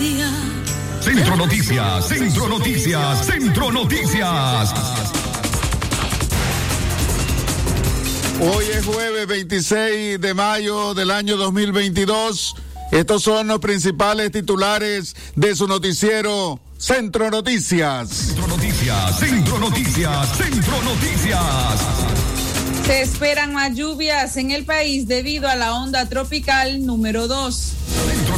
día. Centro Noticias, Centro Noticias, Centro Noticias. Hoy es jueves 26 de mayo del año 2022. Estos son los principales titulares de su noticiero Centro Noticias. Centro Noticias, Centro Noticias, Centro Noticias. Se esperan más lluvias en el país debido a la onda tropical número 2.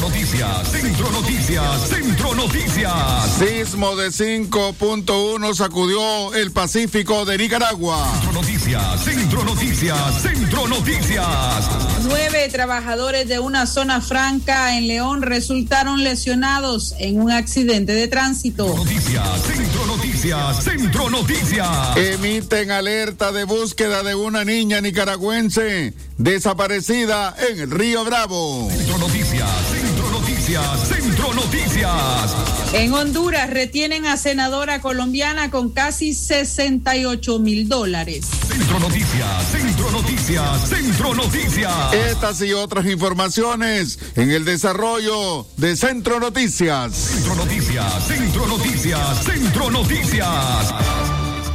Centro Noticias, Centro Noticias, Centro Noticias. Sismo de 5.1 sacudió el Pacífico de Nicaragua. Centro Noticias, Centro Noticias, Centro Noticias. Nueve trabajadores de una zona franca en León resultaron lesionados en un accidente de tránsito. Noticias, Centro Noticias, Centro Noticias. Emiten alerta de búsqueda de una niña nicaragüense desaparecida en el Río Bravo. Centro Noticias, Centro Noticias, Centro Noticias. En Honduras retienen a senadora colombiana con casi 68 mil dólares. Centro Noticias, Centro Noticias, Centro Noticias. Estas y otras informaciones en el desarrollo de Centro Noticias. Centro Noticias, Centro Noticias, Centro Noticias.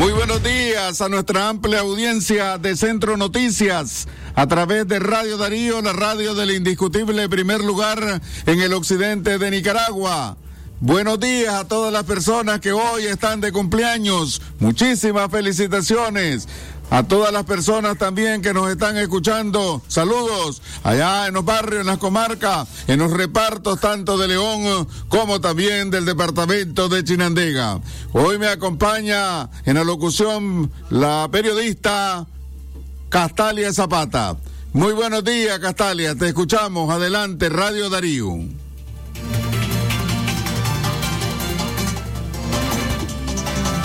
Muy buenos días a nuestra amplia audiencia de Centro Noticias a través de Radio Darío, la radio del indiscutible primer lugar en el occidente de Nicaragua. Buenos días a todas las personas que hoy están de cumpleaños. Muchísimas felicitaciones. A todas las personas también que nos están escuchando, saludos allá en los barrios, en las comarcas, en los repartos tanto de León como también del departamento de Chinandega. Hoy me acompaña en la locución la periodista Castalia Zapata. Muy buenos días, Castalia, te escuchamos. Adelante, Radio Darío.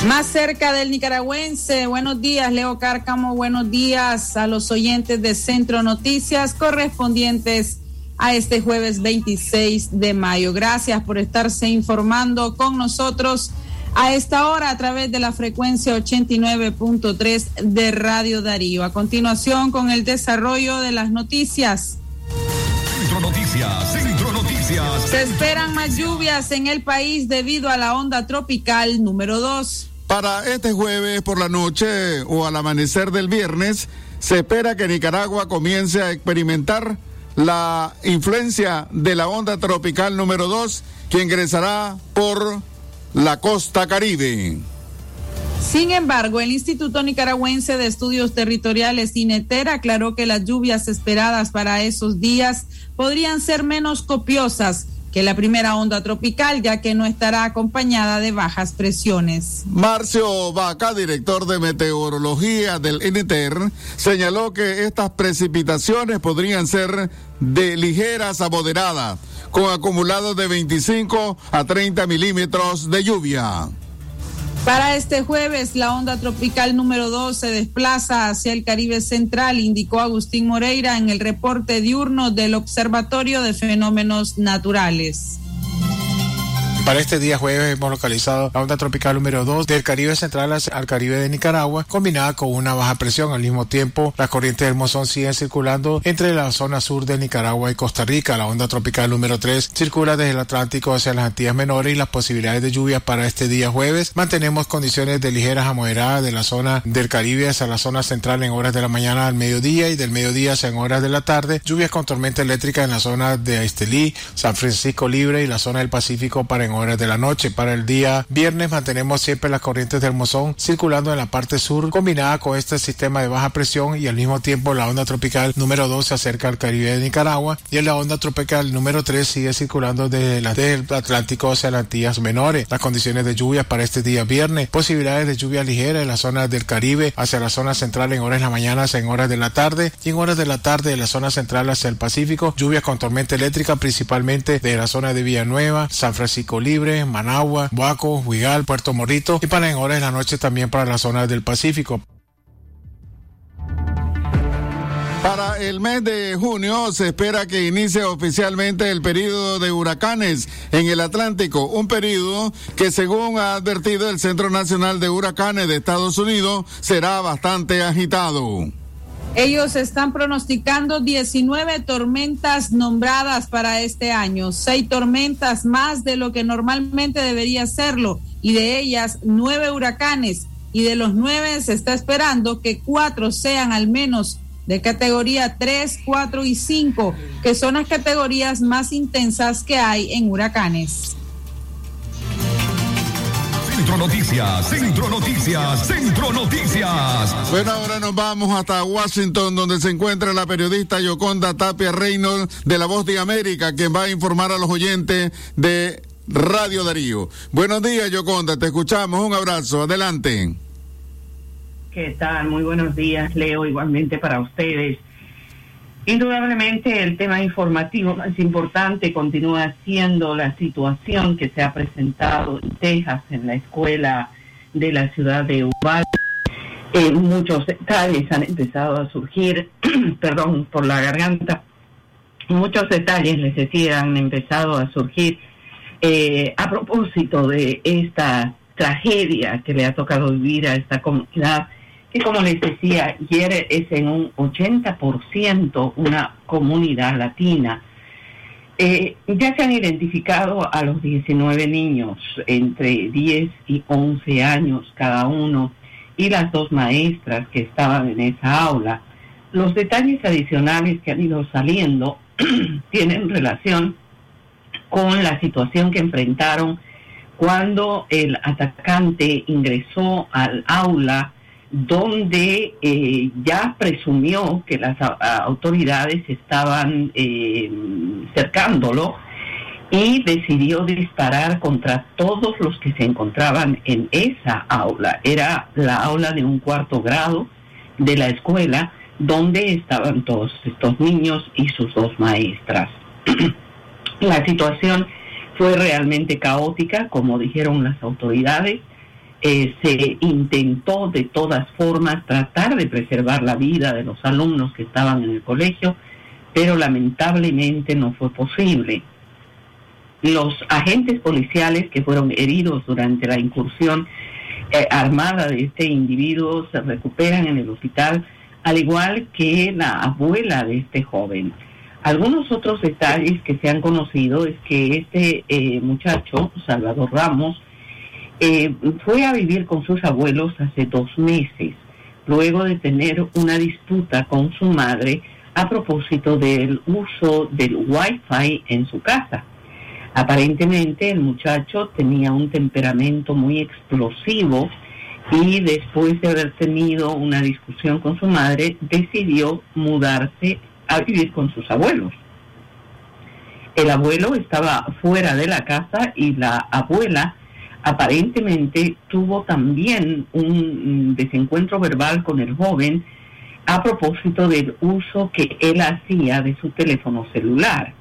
Más cerca del nicaragüense, buenos días Leo Cárcamo, buenos días a los oyentes de Centro Noticias correspondientes a este jueves 26 de mayo. Gracias por estarse informando con nosotros a esta hora a través de la frecuencia 89.3 de Radio Darío. A continuación con el desarrollo de las noticias. Centro Noticias, Centro Noticias. Se esperan más lluvias en el país debido a la onda tropical número 2. Para este jueves por la noche o al amanecer del viernes, se espera que Nicaragua comience a experimentar la influencia de la onda tropical número 2 que ingresará por la costa caribe. Sin embargo, el Instituto Nicaragüense de Estudios Territoriales, INETER, aclaró que las lluvias esperadas para esos días podrían ser menos copiosas que la primera onda tropical, ya que no estará acompañada de bajas presiones. Marcio Vaca, director de meteorología del INETER, señaló que estas precipitaciones podrían ser de ligeras a moderadas, con acumulados de 25 a 30 milímetros de lluvia. Para este jueves, la onda tropical número 2 se desplaza hacia el Caribe Central, indicó Agustín Moreira en el reporte diurno del Observatorio de Fenómenos Naturales. Para este día jueves hemos localizado la onda tropical número 2 del Caribe Central al Caribe de Nicaragua, combinada con una baja presión. Al mismo tiempo, las corrientes del monzón siguen circulando entre la zona sur de Nicaragua y Costa Rica. La onda tropical número 3 circula desde el Atlántico hacia las Antillas Menores y las posibilidades de lluvia para este día jueves. Mantenemos condiciones de ligeras a moderadas de la zona del Caribe hacia la zona central en horas de la mañana al mediodía y del mediodía hacia en horas de la tarde. Lluvias con tormenta eléctrica en la zona de Estelí, San Francisco Libre y la zona del Pacífico para en horas de la noche. Para el día viernes mantenemos siempre las corrientes del mozón circulando en la parte sur, combinada con este sistema de baja presión y al mismo tiempo la onda tropical número 2 se acerca al Caribe de Nicaragua y en la onda tropical número 3 sigue circulando desde, la, desde el Atlántico hacia las Antillas Menores. Las condiciones de lluvia para este día viernes, posibilidades de lluvia ligera en la zona del Caribe hacia la zona central en horas de la mañana, en horas de la tarde y en horas de la tarde de la zona central hacia el Pacífico, lluvias con tormenta eléctrica principalmente de la zona de Villanueva, San Francisco Libre, Managua, Huaco, Huigal, Puerto Morito y para en horas de la noche también para las zonas del Pacífico. Para el mes de junio se espera que inicie oficialmente el periodo de huracanes en el Atlántico, un periodo que según ha advertido el Centro Nacional de Huracanes de Estados Unidos será bastante agitado. Ellos están pronosticando 19 tormentas nombradas para este año, seis tormentas más de lo que normalmente debería serlo y de ellas nueve huracanes y de los nueve se está esperando que cuatro sean al menos de categoría 3, 4 y 5, que son las categorías más intensas que hay en huracanes. Centro Noticias, Centro Noticias, Centro Noticias. Bueno, ahora nos vamos hasta Washington, donde se encuentra la periodista Yoconda Tapia Reynolds de La Voz de América, quien va a informar a los oyentes de Radio Darío. Buenos días, Yoconda, te escuchamos. Un abrazo, adelante. ¿Qué tal? Muy buenos días, Leo, igualmente para ustedes. Indudablemente el tema informativo más importante continúa siendo la situación que se ha presentado en Texas, en la escuela de la ciudad de Uvalde. Eh, muchos detalles han empezado a surgir, perdón por la garganta, muchos detalles, les decía, han empezado a surgir eh, a propósito de esta tragedia que le ha tocado vivir a esta comunidad y como les decía, ayer es en un 80% una comunidad latina. Eh, ya se han identificado a los 19 niños entre 10 y 11 años cada uno y las dos maestras que estaban en esa aula. Los detalles adicionales que han ido saliendo tienen relación con la situación que enfrentaron cuando el atacante ingresó al aula donde eh, ya presumió que las autoridades estaban eh, cercándolo y decidió disparar contra todos los que se encontraban en esa aula. Era la aula de un cuarto grado de la escuela donde estaban todos estos niños y sus dos maestras. la situación fue realmente caótica, como dijeron las autoridades eh, se intentó de todas formas tratar de preservar la vida de los alumnos que estaban en el colegio, pero lamentablemente no fue posible. Los agentes policiales que fueron heridos durante la incursión eh, armada de este individuo se recuperan en el hospital, al igual que la abuela de este joven. Algunos otros detalles que se han conocido es que este eh, muchacho, Salvador Ramos, eh, fue a vivir con sus abuelos hace dos meses, luego de tener una disputa con su madre a propósito del uso del wifi en su casa. Aparentemente el muchacho tenía un temperamento muy explosivo y después de haber tenido una discusión con su madre decidió mudarse a vivir con sus abuelos. El abuelo estaba fuera de la casa y la abuela aparentemente tuvo también un desencuentro verbal con el joven a propósito del uso que él hacía de su teléfono celular.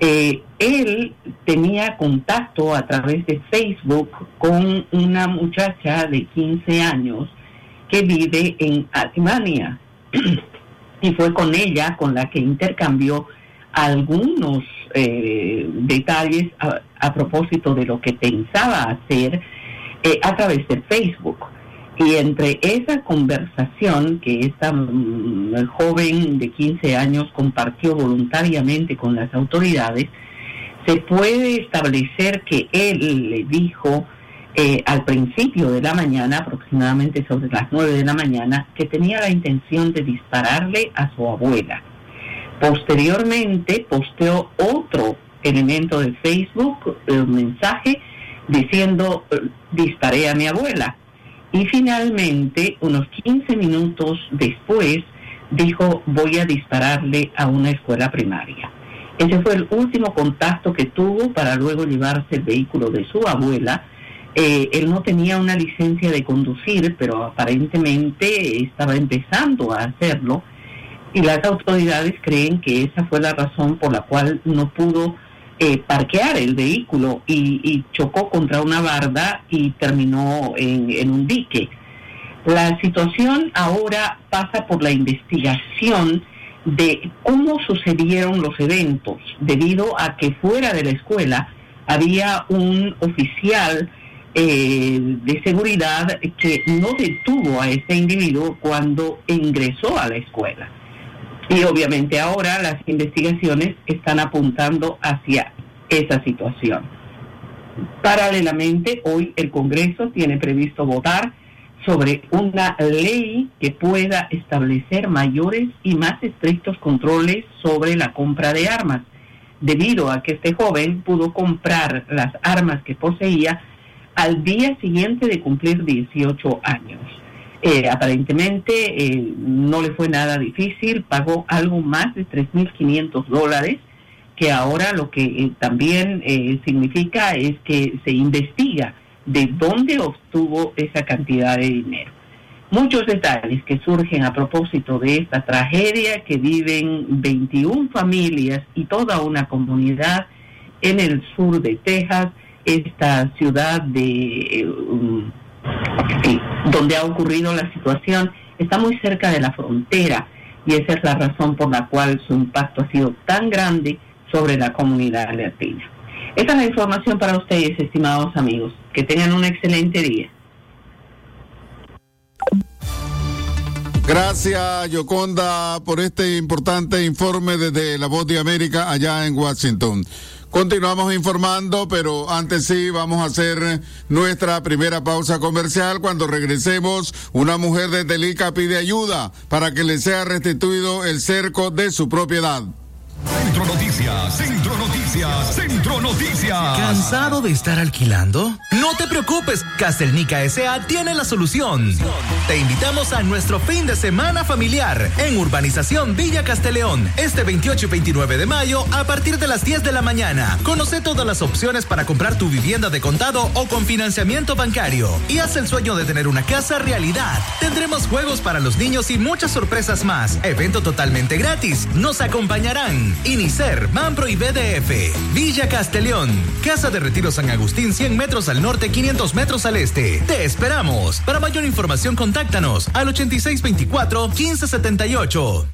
Eh, él tenía contacto a través de Facebook con una muchacha de 15 años que vive en Alemania y fue con ella con la que intercambió algunos eh, detalles a, propósito de lo que pensaba hacer eh, a través de Facebook. Y entre esa conversación que esta mm, joven de 15 años compartió voluntariamente con las autoridades, se puede establecer que él le dijo eh, al principio de la mañana, aproximadamente sobre las 9 de la mañana, que tenía la intención de dispararle a su abuela. Posteriormente posteó otro elemento de Facebook, un mensaje diciendo eh, disparé a mi abuela. Y finalmente, unos 15 minutos después, dijo voy a dispararle a una escuela primaria. Ese fue el último contacto que tuvo para luego llevarse el vehículo de su abuela. Eh, él no tenía una licencia de conducir, pero aparentemente estaba empezando a hacerlo y las autoridades creen que esa fue la razón por la cual no pudo eh, parquear el vehículo y, chocó contra una barda y terminó en, un dique. La situación ahora pasa por la investigación de cómo sucedieron los eventos, debido a que fuera de la escuela había un oficial eh, de seguridad que no detuvo a ese individuo cuando ingresó a la escuela. Y obviamente ahora las investigaciones están apuntando hacia esa situación. Paralelamente, hoy el Congreso tiene previsto votar sobre una ley que pueda establecer mayores y más estrictos controles sobre la compra de armas, debido a que este joven pudo comprar las armas que poseía al día siguiente de cumplir 18 años. Eh, aparentemente eh, no le fue nada difícil, pagó algo más de 3.500 dólares, que ahora lo que eh, también significa es que se investiga de dónde obtuvo esa cantidad de dinero. Muchos detalles que surgen a propósito de esta tragedia que viven 21 familias y toda una comunidad en el sur de Texas, esta ciudad de donde ha ocurrido la situación, está muy cerca de la frontera y esa es la razón por la cual su impacto ha sido tan grande sobre la comunidad latina. Esta es la información para ustedes, estimados amigos. Que tengan un excelente día. Gracias, Yoconda, por este importante informe desde la Voz de América allá en Washington. Continuamos informando, pero antes sí vamos a hacer nuestra primera pausa comercial. Cuando regresemos, una mujer de Telica pide ayuda para que le sea restituido el cerco de su propiedad. Centro Noticias, Centro Noticias, Centro Noticias. ¿Cansado de estar alquilando? No te preocupes, Castelnica S.A. tiene la solución. Te invitamos a nuestro fin de semana familiar en Urbanización Villa Casteleón, este 28 y 29 de mayo a partir de las 10 de la mañana. Conoce todas las opciones para comprar tu vivienda de contado o con financiamiento bancario y haz el sueño de tener una casa realidad. Tendremos juegos para los niños y muchas sorpresas más. Evento totalmente gratis. Nos acompañarán Inicer, Manpro y BDF. Villa Castellón. Casa de Retiro San Agustín, 100 metros al norte, 500 metros al este. Te esperamos. Para mayor información, contáctanos al 8624-1578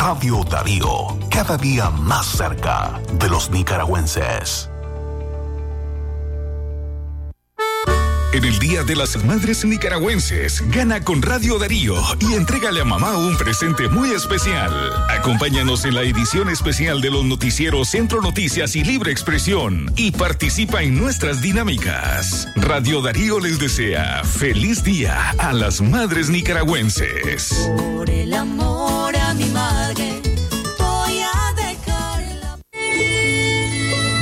Radio Darío, cada día más cerca de los nicaragüenses. En el Día de las Madres Nicaragüenses, gana con Radio Darío y entrégale a mamá un presente muy especial. Acompáñanos en la edición especial de los noticieros Centro Noticias y Libre Expresión y participa en nuestras dinámicas. Radio Darío les desea feliz día a las madres nicaragüenses. Por el amor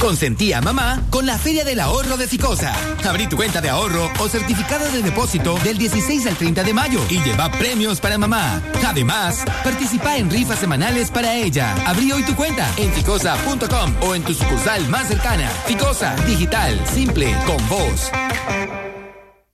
Consentía a mamá con la Feria del Ahorro de Ficosa. Abrí tu cuenta de ahorro o certificado de depósito del 16 al 30 de mayo y lleva premios para mamá. Además, participa en rifas semanales para ella. Abrí hoy tu cuenta en ficosa.com o en tu sucursal más cercana. Ficosa, digital, simple, con voz.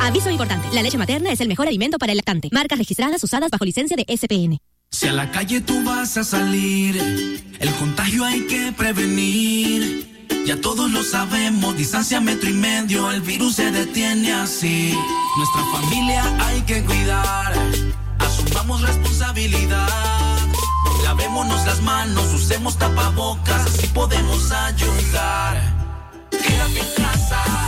Aviso importante, la leche materna es el mejor alimento para el lactante. Marcas registradas usadas bajo licencia de SPN. Si a la calle tú vas a salir, el contagio hay que prevenir. Ya todos lo sabemos, distancia metro y medio, el virus se detiene así. Nuestra familia hay que cuidar, asumamos responsabilidad. Lavémonos las manos, usemos tapabocas, así podemos ayudar. Quédate en casa.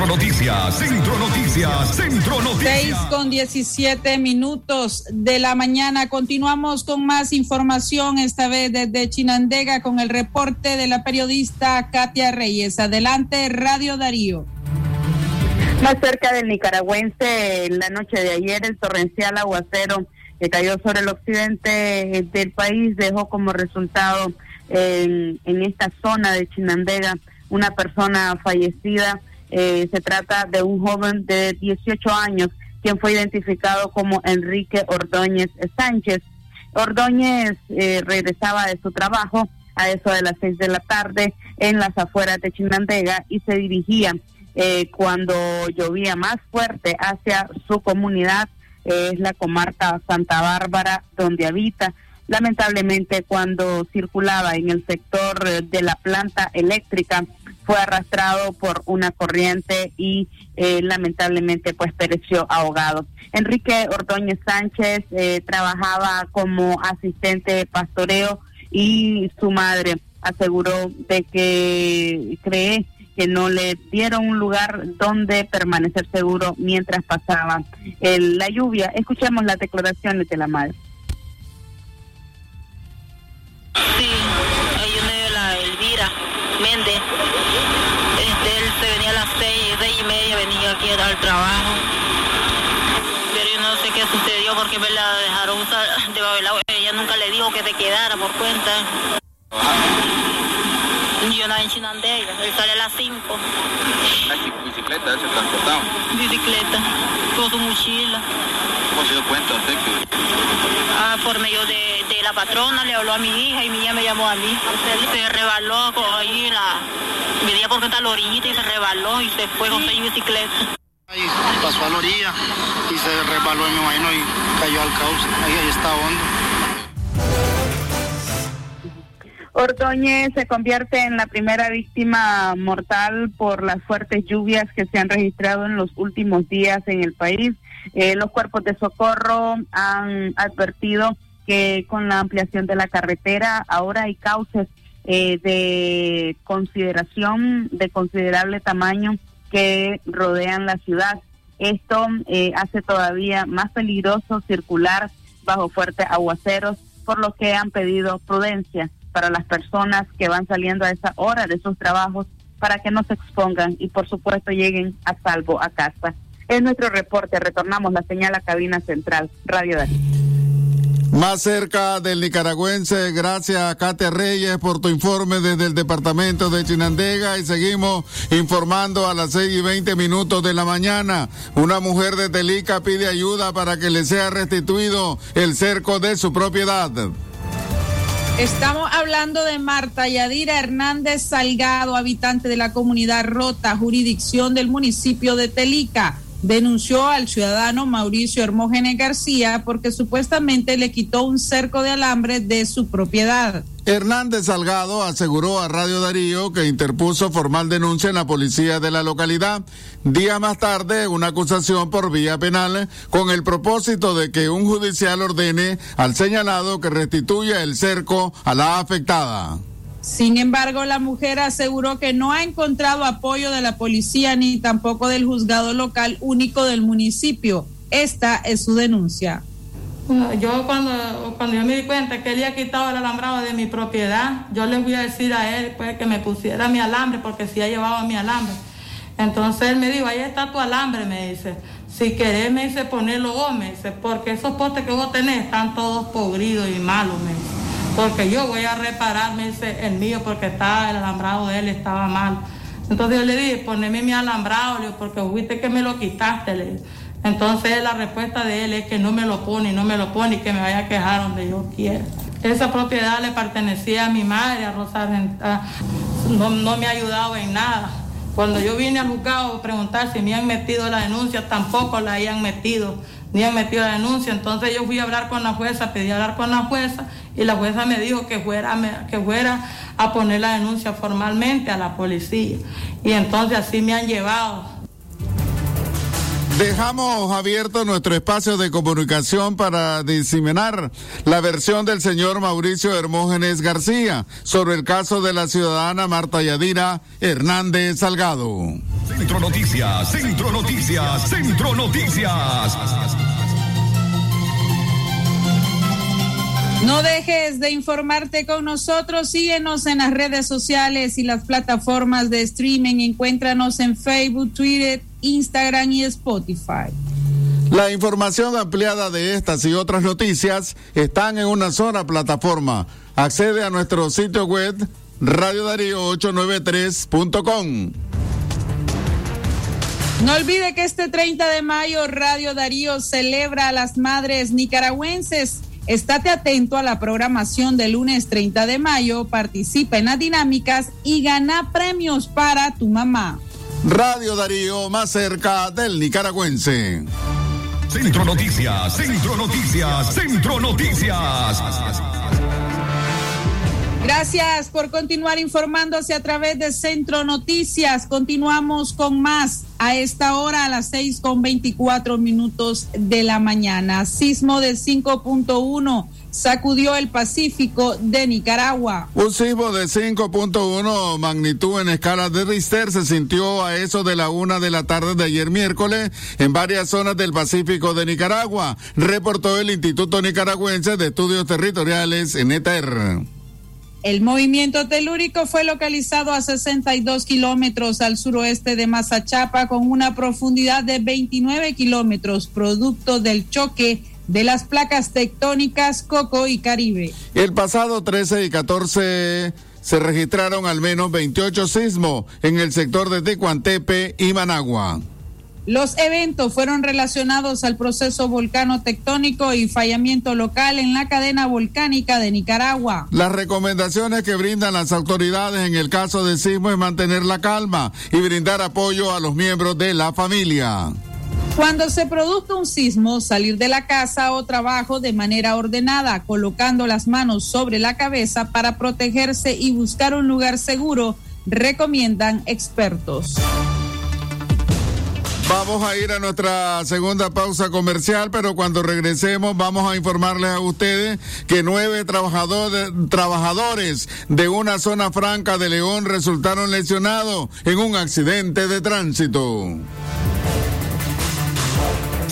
Centro Noticias, Centro Noticias, Centro Seis Noticias. con 17 minutos de la mañana. Continuamos con más información, esta vez desde Chinandega, con el reporte de la periodista Katia Reyes. Adelante, Radio Darío. Más cerca del nicaragüense, la noche de ayer, el torrencial aguacero que cayó sobre el occidente del país dejó como resultado en, en esta zona de Chinandega una persona fallecida. Eh, se trata de un joven de 18 años, quien fue identificado como Enrique Ordóñez Sánchez. Ordóñez eh, regresaba de su trabajo a eso de las seis de la tarde en las afueras de Chinandega y se dirigía eh, cuando llovía más fuerte hacia su comunidad, eh, es la comarca Santa Bárbara, donde habita. Lamentablemente, cuando circulaba en el sector eh, de la planta eléctrica, fue arrastrado por una corriente y eh, lamentablemente pues pereció ahogado. Enrique Ordóñez Sánchez eh, trabajaba como asistente de pastoreo y su madre aseguró de que cree que no le dieron un lugar donde permanecer seguro mientras pasaba el- la lluvia. Escuchemos las declaraciones de la madre. Ahí viene la Elvira Este, él se venía a las seis, seis y media venía aquí al trabajo. Pero yo no sé qué sucedió porque me la dejaron usar debajo del agua. Ella nunca le dijo que se quedara por cuenta. Yo nací en Chinandega, él sale a las cinco. bicicleta, él se transportaba. Bicicleta, con su mochila. ¿Cómo se dio cuenta usted que Ah, por medio de, de la patrona le habló a mi hija y mi hija me llamó a mí. Se rebaló co- ahí la... Venía por frente a la orillita y se rebaló y se fue con seis bicicletas. ahí pasó a la orilla y se resbaló, me imagino, y cayó al cauce? Ahí, ahí está hondo. Ordóñez se convierte en la primera víctima mortal por las fuertes lluvias que se han registrado en los últimos días en el país. Eh, los cuerpos de socorro han advertido que con la ampliación de la carretera ahora hay cauces eh, de consideración de considerable tamaño que rodean la ciudad. Esto eh, hace todavía más peligroso circular bajo fuertes aguaceros, por lo que han pedido prudencia para las personas que van saliendo a esa hora de sus trabajos para que no se expongan y por supuesto lleguen a salvo a casa. Es nuestro reporte. Retornamos la señal a cabina central. Radio Darío. Más cerca del nicaragüense, gracias Katia Reyes por tu informe desde el departamento de Chinandega y seguimos informando a las seis y veinte minutos de la mañana. Una mujer de Telica pide ayuda para que le sea restituido el cerco de su propiedad. Estamos hablando de Marta Yadira Hernández Salgado, habitante de la comunidad Rota, jurisdicción del municipio de Telica. Denunció al ciudadano Mauricio Hermógenes García porque supuestamente le quitó un cerco de alambre de su propiedad. Hernández Salgado aseguró a Radio Darío que interpuso formal denuncia en la policía de la localidad. Día más tarde, una acusación por vía penal con el propósito de que un judicial ordene al señalado que restituya el cerco a la afectada. Sin embargo, la mujer aseguró que no ha encontrado apoyo de la policía ni tampoco del juzgado local único del municipio. Esta es su denuncia. Yo cuando, cuando yo me di cuenta que él había quitado el alambrado de mi propiedad, yo le voy a decir a él pues, que me pusiera mi alambre, porque si ha llevado mi alambre. Entonces él me dijo, ahí está tu alambre, me dice. Si querés, me dice, ponerlo vos, me dice, porque esos postes que vos tenés están todos podridos y malos, me dice. Porque yo voy a reparar, me dice, el mío, porque está, el alambrado de él estaba mal. Entonces yo le dije, poneme mi alambrado, porque viste que me lo quitaste, le dije. Entonces la respuesta de él es que no me lo pone, no me lo pone y que me vaya a quejar donde yo quiera. Esa propiedad le pertenecía a mi madre, a Rosa no, no me ha ayudado en nada. Cuando yo vine al juzgado a preguntar si me han metido la denuncia, tampoco la habían metido, ni han metido la denuncia. Entonces yo fui a hablar con la jueza, pedí hablar con la jueza y la jueza me dijo que fuera, que fuera a poner la denuncia formalmente a la policía. Y entonces así me han llevado Dejamos abierto nuestro espacio de comunicación para diseminar la versión del señor Mauricio Hermógenes García sobre el caso de la ciudadana Marta Yadira Hernández Salgado. Centro Noticias, Centro Noticias, Centro Noticias. No dejes de informarte con nosotros. Síguenos en las redes sociales y las plataformas de streaming. Encuéntranos en Facebook, Twitter, Instagram y Spotify. La información ampliada de estas y otras noticias están en una sola plataforma. Accede a nuestro sitio web radiodarío893.com. No olvide que este 30 de mayo Radio Darío celebra a las madres nicaragüenses. Estate atento a la programación del lunes 30 de mayo, participa en las dinámicas y gana premios para tu mamá. Radio Darío más cerca del nicaragüense. Centro Noticias, Centro Noticias, Centro Noticias. Gracias por continuar informándose a través de Centro Noticias. Continuamos con más a esta hora a las seis con veinticuatro minutos de la mañana. Sismo de 5.1 sacudió el Pacífico de Nicaragua. Un sismo de 5.1 magnitud en escala de Richter se sintió a eso de la una de la tarde de ayer miércoles en varias zonas del Pacífico de Nicaragua, reportó el Instituto Nicaragüense de Estudios Territoriales, ENETER. El movimiento telúrico fue localizado a 62 kilómetros al suroeste de Mazachapa con una profundidad de 29 kilómetros, producto del choque de las placas tectónicas Coco y Caribe. El pasado 13 y 14 se registraron al menos 28 sismos en el sector de Tecuantepe y Managua. Los eventos fueron relacionados al proceso volcano tectónico y fallamiento local en la cadena volcánica de Nicaragua. Las recomendaciones que brindan las autoridades en el caso de sismo es mantener la calma y brindar apoyo a los miembros de la familia. Cuando se produzca un sismo, salir de la casa o trabajo de manera ordenada, colocando las manos sobre la cabeza para protegerse y buscar un lugar seguro, recomiendan expertos. Vamos a ir a nuestra segunda pausa comercial, pero cuando regresemos vamos a informarles a ustedes que nueve trabajadores, trabajadores de una zona franca de León resultaron lesionados en un accidente de tránsito.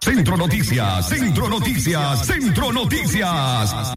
Centro Noticias, Centro Noticias, Centro Noticias.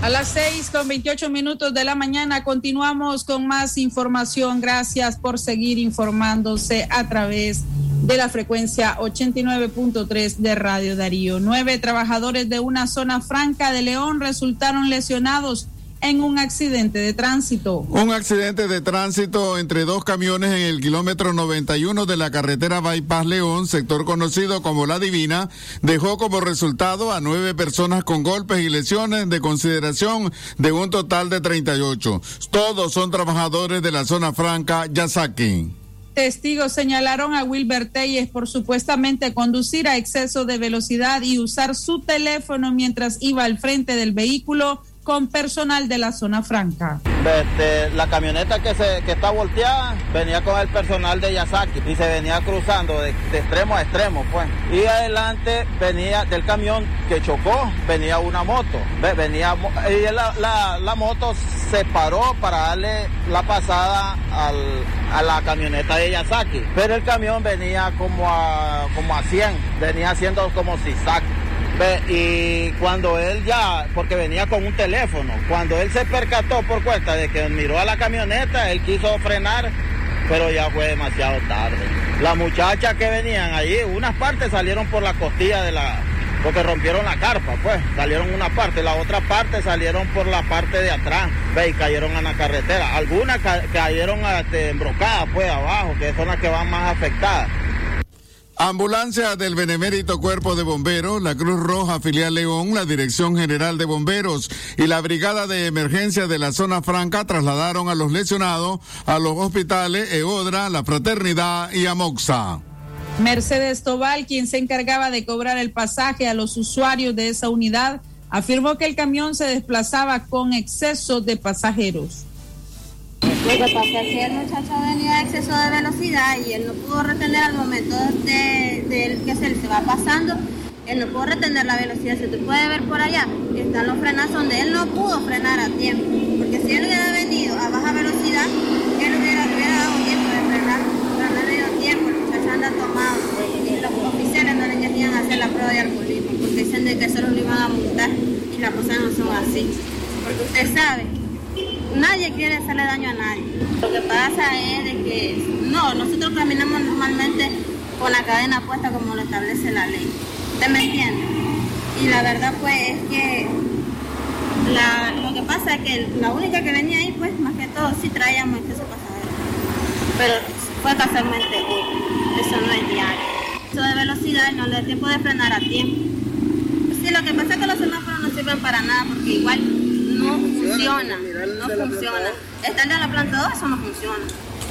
A las seis con veintiocho minutos de la mañana continuamos con más información. Gracias por seguir informándose a través de la frecuencia 89.3 de Radio Darío. Nueve trabajadores de una zona franca de León resultaron lesionados en un accidente de tránsito. Un accidente de tránsito entre dos camiones en el kilómetro 91 de la carretera Bypass León, sector conocido como La Divina, dejó como resultado a nueve personas con golpes y lesiones de consideración de un total de 38. Todos son trabajadores de la zona franca Yasaki. Testigos señalaron a Wilber Telles por supuestamente conducir a exceso de velocidad y usar su teléfono mientras iba al frente del vehículo con personal de la zona franca. Este, la camioneta que, se, que está volteada venía con el personal de Yasaki y se venía cruzando de, extremo a extremo, pues. Y adelante venía del camión que chocó, venía una moto. Venía, y la, la, la moto se paró para darle la pasada al, a la camioneta de Yasaki. Pero el camión venía como a, como a 100, venía haciendo como zigzag. Y cuando él ya, porque venía con un teléfono, cuando él se percató por cuenta de que miró a la camioneta, él quiso frenar, pero ya fue demasiado tarde. Las muchachas que venían allí, unas partes salieron por la costilla de la, porque rompieron la carpa, pues, salieron una parte, la otra parte salieron por la parte de atrás, ve, y cayeron en la carretera. Algunas ca cayeron este, embrocadas, pues, abajo, que son las que van más afectadas. Ambulancia del Benemérito Cuerpo de Bomberos, la Cruz Roja Filial León, la Dirección General de Bomberos y la Brigada de Emergencia de la Zona Franca trasladaron a los lesionados a los hospitales Eodra, La Fraternidad y Amoxa. Mercedes Tobal, quien se encargaba de cobrar el pasaje a los usuarios de esa unidad, afirmó que el camión se desplazaba con exceso de pasajeros. Lo que pasa es que el muchacho venía a exceso de velocidad y él no pudo retener al momento de, que se le va pasando, él no pudo retener la velocidad. Si tú puedes ver por allá, están los frenazos donde él no pudo frenar a tiempo. Porque si él hubiera venido a baja velocidad, él hubiera, hubiera dado tiempo de frenar, pero no le dio tiempo, el muchacho anda tomado. Y los oficiales no le querían hacer la prueba de alcoholismo porque dicen de que solo lo iban a multar y las cosas no son así. Porque usted sabe nadie quiere hacerle daño a nadie. Lo que pasa es de que no, nosotros caminamos normalmente con la cadena puesta como lo establece la ley. ¿Usted me entiende? Y la verdad pues es que lo que pasa es que la única que venía ahí pues más que todo sí traíamos exceso pasajero. Pero fue casualmente eso no es diario. Eso de velocidad no le da tiempo de frenar a tiempo. Sí, lo que pasa es que los semáforos no sirven para nada porque igual no funciona, no funciona. Está el de la planta 2, eso no funciona.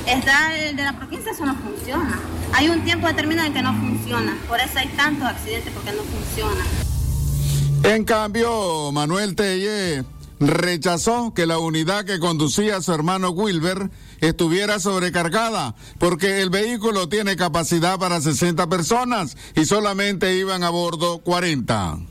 Está el de la provincia, eso no funciona. Hay un tiempo determinado en que no funciona. Por eso hay tantos accidentes, porque no funciona. En cambio, Manuel Telle rechazó que la unidad que conducía a su hermano Wilber estuviera sobrecargada, porque el vehículo tiene capacidad para 60 personas y solamente iban a bordo 40.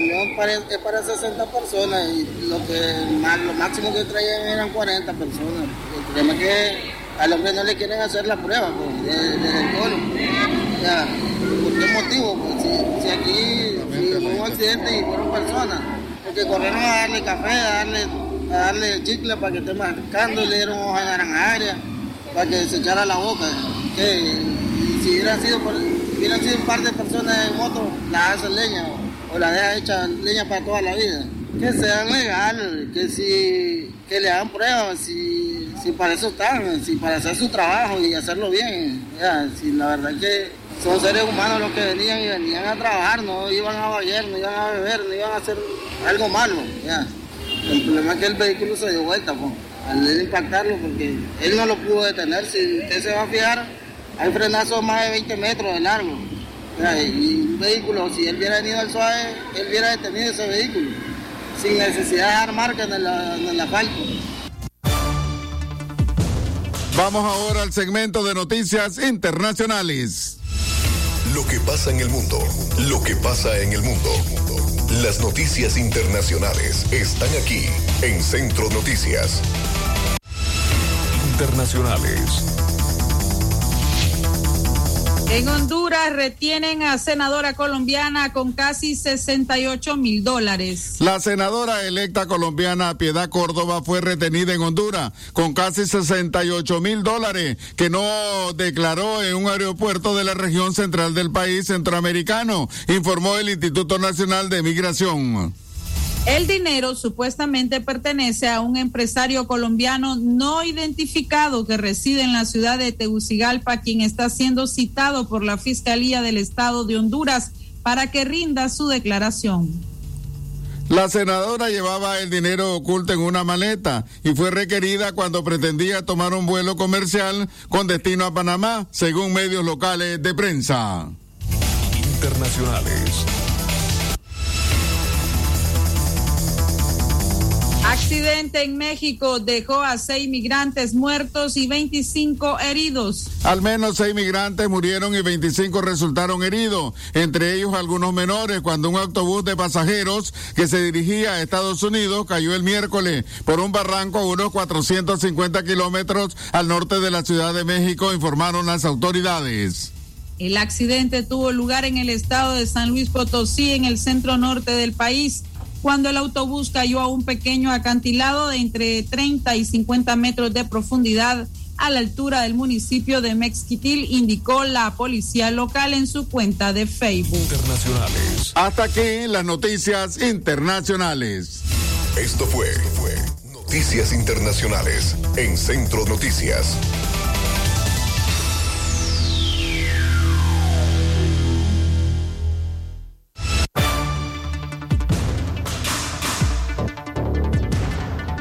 Camión para, es para 60 personas y lo, que, más, lo máximo que traían eran 40 personas. El problema es que al hombre no le quieren hacer la prueba pues, desde de, el colo. Ya, ¿Por qué motivo? Pues, si, si aquí si hubo un accidente y fueron personas, porque corrieron a darle café, a darle, a darle chicle para que esté marcando, le dieron hoja naranjaria para que se echara la boca. Que, si hubieran sido, por, sido un par de personas en moto, la hacen leña o, la deja hecha leña para toda la vida. Que sean legales, que si que le hagan pruebas, si, si para eso están, si para hacer su trabajo y hacerlo bien. Ya, si la verdad que son seres humanos los que venían y venían a trabajar, no iban a beber, no iban a beber, no iban a hacer algo malo. Ya. El problema es que el vehículo se dio vuelta, pues, al impactarlo, porque él no lo pudo detener. Si usted se va a fijar, hay frenazos más de 20 metros de largo. Y un vehículo, si él hubiera venido al suave, él hubiera detenido ese vehículo, sin necesidad de dar marca en el, en el asfalto. Vamos ahora al segmento de noticias internacionales. Lo que pasa en el mundo, lo que pasa en el mundo. Las noticias internacionales están aquí en Centro Noticias. Internacionales. En Honduras retienen a senadora colombiana con casi 68 mil dólares. La senadora electa colombiana Piedad Córdoba fue retenida en Honduras con casi 68 mil dólares que no declaró en un aeropuerto de la región central del país centroamericano, informó el Instituto Nacional de Migración. El dinero supuestamente pertenece a un empresario colombiano no identificado que reside en la ciudad de Tegucigalpa, quien está siendo citado por la Fiscalía del Estado de Honduras para que rinda su declaración. La senadora llevaba el dinero oculto en una maleta y fue requerida cuando pretendía tomar un vuelo comercial con destino a Panamá, según medios locales de prensa. Internacionales. Accidente en México dejó a seis migrantes muertos y 25 heridos. Al menos seis migrantes murieron y 25 resultaron heridos, entre ellos algunos menores, cuando un autobús de pasajeros que se dirigía a Estados Unidos cayó el miércoles por un barranco a unos 450 kilómetros al norte de la Ciudad de México, informaron las autoridades. El accidente tuvo lugar en el estado de San Luis Potosí, en el centro norte del país cuando el autobús cayó a un pequeño acantilado de entre 30 y 50 metros de profundidad a la altura del municipio de Mexquitil, indicó la policía local en su cuenta de Facebook. Internacionales. Hasta aquí las noticias internacionales. Esto fue, fue Noticias Internacionales en Centro Noticias.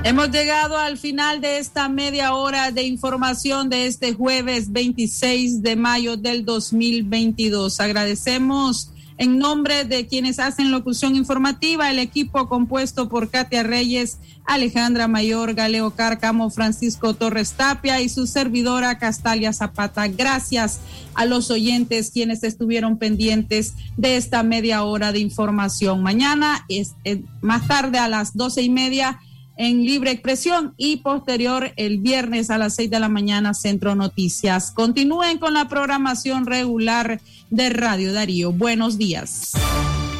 Hemos llegado al final de esta media hora de información de este jueves 26 de mayo del 2022. Agradecemos en nombre de quienes hacen locución informativa, el equipo compuesto por Katia Reyes, Alejandra Mayor, Galeo Cárcamo, Francisco Torres Tapia y su servidora Castalia Zapata. Gracias a los oyentes quienes estuvieron pendientes de esta media hora de información. Mañana, es, eh, más tarde a las doce y media, en libre expresión y posterior el viernes a las seis de la mañana Centro Noticias. Continúen con la programación regular de Radio Darío. Buenos días.